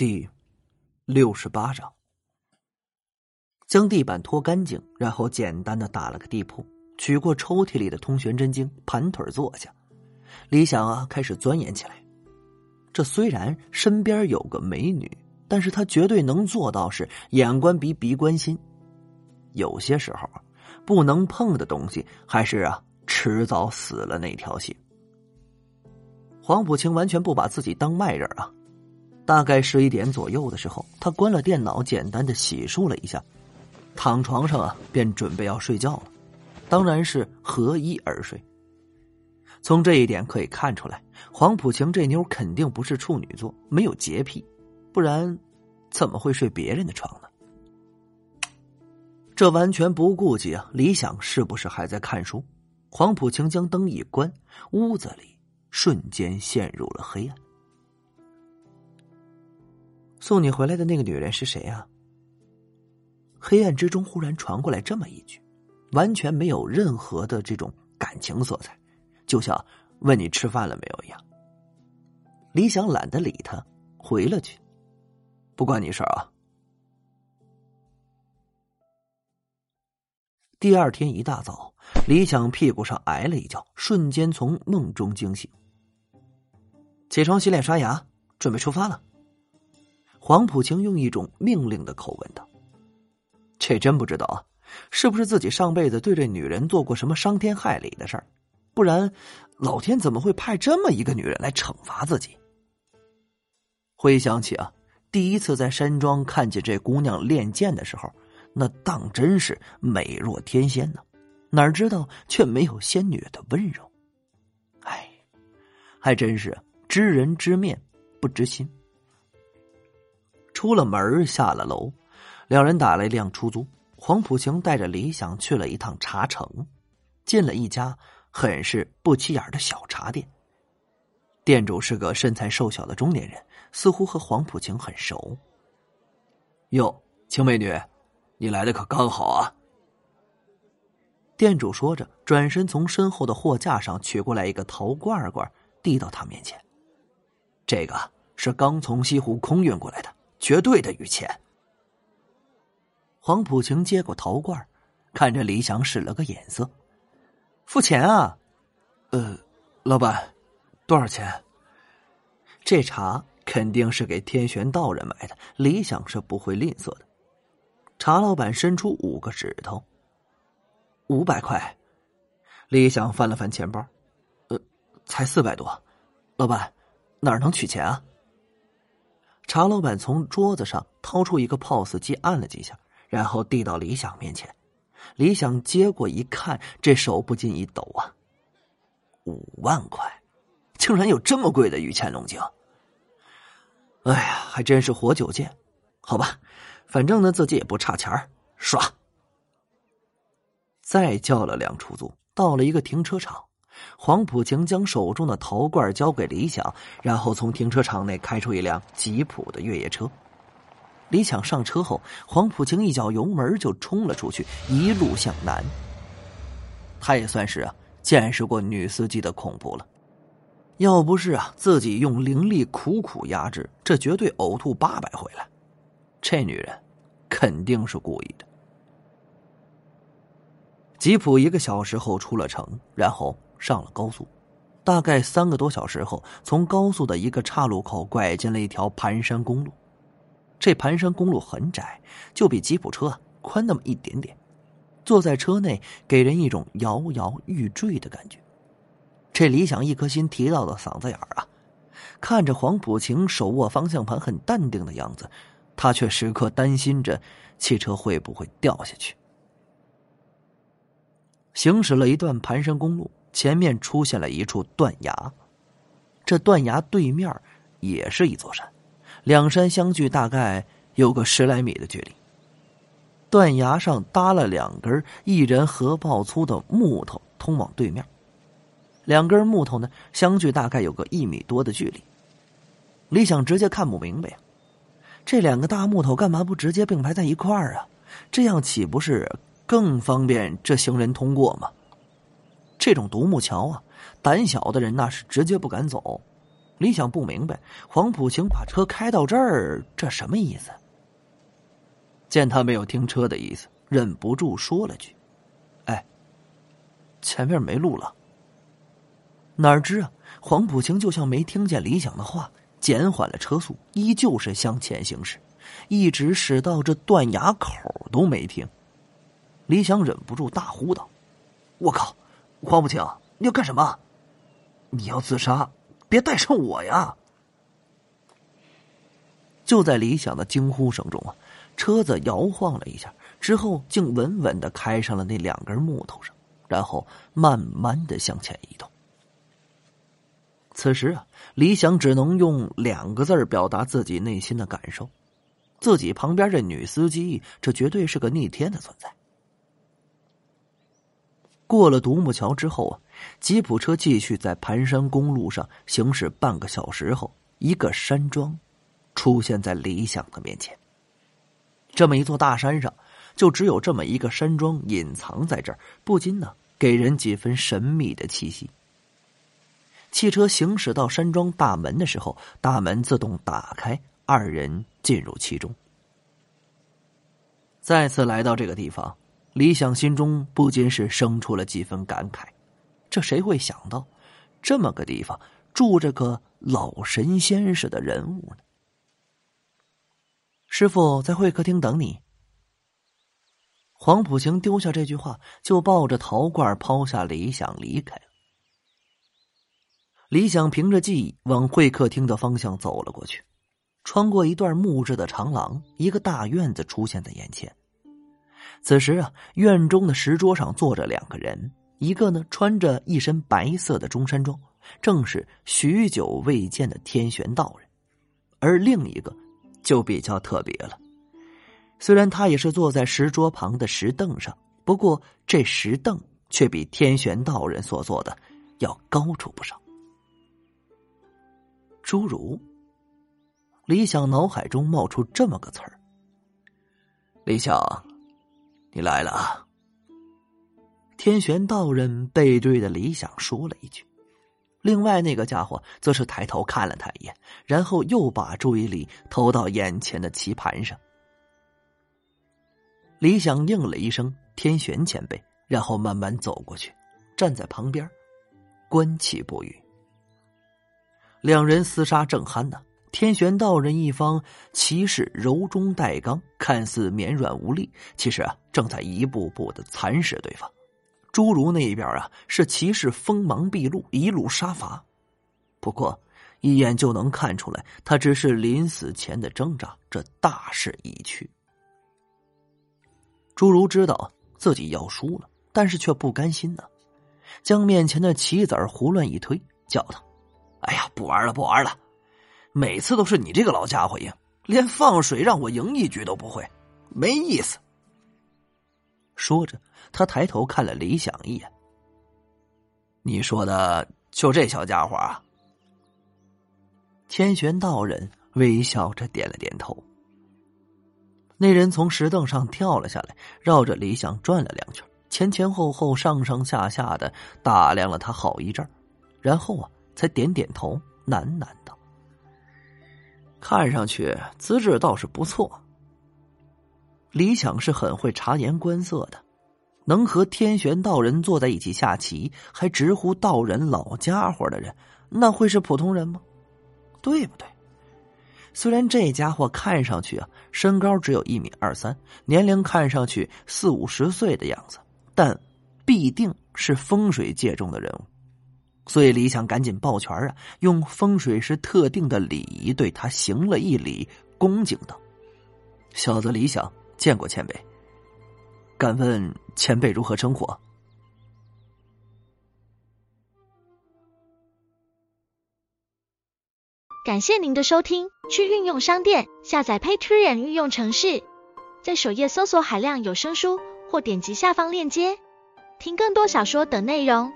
第六十八章，将地板拖干净，然后简单的打了个地铺，取过抽屉里的通玄真经，盘腿坐下。李想啊，开始钻研起来。这虽然身边有个美女，但是他绝对能做到是眼观鼻，鼻观心。有些时候，不能碰的东西，还是啊，迟早死了那条心。黄浦清完全不把自己当外人啊。大概十一点左右的时候，他关了电脑，简单的洗漱了一下，躺床上啊，便准备要睡觉了。当然是合衣而睡。从这一点可以看出来，黄浦晴这妞肯定不是处女座，没有洁癖，不然怎么会睡别人的床呢？这完全不顾及啊，李想是不是还在看书？黄浦晴将灯一关，屋子里瞬间陷入了黑暗。送你回来的那个女人是谁啊？黑暗之中忽然传过来这么一句，完全没有任何的这种感情色彩，就像问你吃饭了没有一样。李想懒得理他，回了句：“不关你事儿啊。”第二天一大早，李想屁股上挨了一脚，瞬间从梦中惊醒，起床洗脸刷牙，准备出发了。黄浦清用一种命令的口吻道：“这真不知道啊，是不是自己上辈子对这女人做过什么伤天害理的事儿？不然，老天怎么会派这么一个女人来惩罚自己？”回想起啊，第一次在山庄看见这姑娘练剑的时候，那当真是美若天仙呢，哪知道却没有仙女的温柔。哎，还真是知人知面不知心。出了门，下了楼，两人打了一辆出租。黄浦晴带着李想去了一趟茶城，进了一家很是不起眼的小茶店。店主是个身材瘦小的中年人，似乎和黄浦晴很熟。哟，青美女，你来的可刚好啊！店主说着，转身从身后的货架上取过来一个陶罐罐，递到他面前。这个是刚从西湖空运过来的。绝对的余钱。黄浦晴接过陶罐，看着李想使了个眼色，付钱啊？呃，老板，多少钱？这茶肯定是给天玄道人买的，李想是不会吝啬的。茶老板伸出五个指头，五百块。李想翻了翻钱包，呃，才四百多。老板，哪能取钱啊？茶老板从桌子上掏出一个 POS 机，按了几下，然后递到李想面前。李想接过一看，这手不禁一抖啊！五万块，竟然有这么贵的御前龙井！哎呀，还真是活久见。好吧，反正呢自己也不差钱儿，刷。再叫了辆出租，到了一个停车场。黄浦晴将手中的陶罐交给李想，然后从停车场内开出一辆吉普的越野车。李想上车后，黄浦晴一脚油门就冲了出去，一路向南。他也算是啊见识过女司机的恐怖了，要不是啊自己用灵力苦苦压制，这绝对呕吐八百回来。这女人肯定是故意的。吉普一个小时后出了城，然后。上了高速，大概三个多小时后，从高速的一个岔路口拐进了一条盘山公路。这盘山公路很窄，就比吉普车宽那么一点点。坐在车内，给人一种摇摇欲坠的感觉。这李想一颗心提到了嗓子眼儿啊！看着黄浦晴手握方向盘很淡定的样子，他却时刻担心着汽车会不会掉下去。行驶了一段盘山公路。前面出现了一处断崖，这断崖对面也是一座山，两山相距大概有个十来米的距离。断崖上搭了两根一人合抱粗的木头，通往对面。两根木头呢，相距大概有个一米多的距离。李想直接看不明白呀，这两个大木头干嘛不直接并排在一块儿啊？这样岂不是更方便这行人通过吗？这种独木桥啊，胆小的人那是直接不敢走。李想不明白，黄浦晴把车开到这儿，这什么意思？见他没有停车的意思，忍不住说了句：“哎，前面没路了。”哪知啊，黄浦晴就像没听见李想的话，减缓了车速，依旧是向前行驶，一直驶到这断崖口都没停。李想忍不住大呼道：“我靠，黄浦晴，你要干什么？你要自杀？”别带上我呀！就在李想的惊呼声中啊，车子摇晃了一下，之后竟稳稳的开上了那两根木头上，然后慢慢的向前移动。此时啊，李想只能用两个字表达自己内心的感受：自己旁边这女司机，这绝对是个逆天的存在。过了独木桥之后啊，吉普车继续在盘山公路上行驶。半个小时后，一个山庄出现在李想的面前。这么一座大山上，就只有这么一个山庄隐藏在这儿，不禁呢给人几分神秘的气息。汽车行驶到山庄大门的时候，大门自动打开，二人进入其中。再次来到这个地方。李想心中不禁是生出了几分感慨，这谁会想到，这么个地方住着个老神仙似的人物呢？师傅在会客厅等你。黄浦行丢下这句话，就抱着陶罐抛下李想离开了。李想凭着记忆往会客厅的方向走了过去，穿过一段木质的长廊，一个大院子出现在眼前。此时啊，院中的石桌上坐着两个人，一个呢穿着一身白色的中山装，正是许久未见的天玄道人；而另一个就比较特别了，虽然他也是坐在石桌旁的石凳上，不过这石凳却比天玄道人所坐的要高出不少。侏儒，李想脑海中冒出这么个词儿，李想。你来了啊！天玄道人背对着李想说了一句，另外那个家伙则是抬头看了他一眼，然后又把注意力投到眼前的棋盘上。李想应了一声“天玄前辈”，然后慢慢走过去，站在旁边，观棋不语。两人厮杀正酣呢。天玄道人一方骑士柔中带刚，看似绵软无力，其实啊正在一步步的蚕食对方。侏儒那一边啊是骑士锋芒毕露，一路杀伐。不过一眼就能看出来，他只是临死前的挣扎，这大势已去。侏儒知道自己要输了，但是却不甘心呢，将面前的棋子胡乱一推，叫道：“哎呀，不玩了，不玩了！”每次都是你这个老家伙赢，连放水让我赢一局都不会，没意思。说着，他抬头看了李想一眼。你说的就这小家伙啊？天玄道人微笑着点了点头。那人从石凳上跳了下来，绕着李想转了两圈，前前后后、上上下下的打量了他好一阵然后啊，才点点头，喃喃道。看上去资质倒是不错。李想是很会察言观色的，能和天玄道人坐在一起下棋，还直呼道人老家伙的人，那会是普通人吗？对不对？虽然这家伙看上去啊，身高只有一米二三，年龄看上去四五十岁的样子，但必定是风水界中的人物。所以李想赶紧抱拳啊，用风水师特定的礼仪对他行了一礼，恭敬道：“小子李想见过前辈，敢问前辈如何称呼？”感谢您的收听，去运用商店下载 Patreon 运用城市，在首页搜索海量有声书，或点击下方链接听更多小说等内容。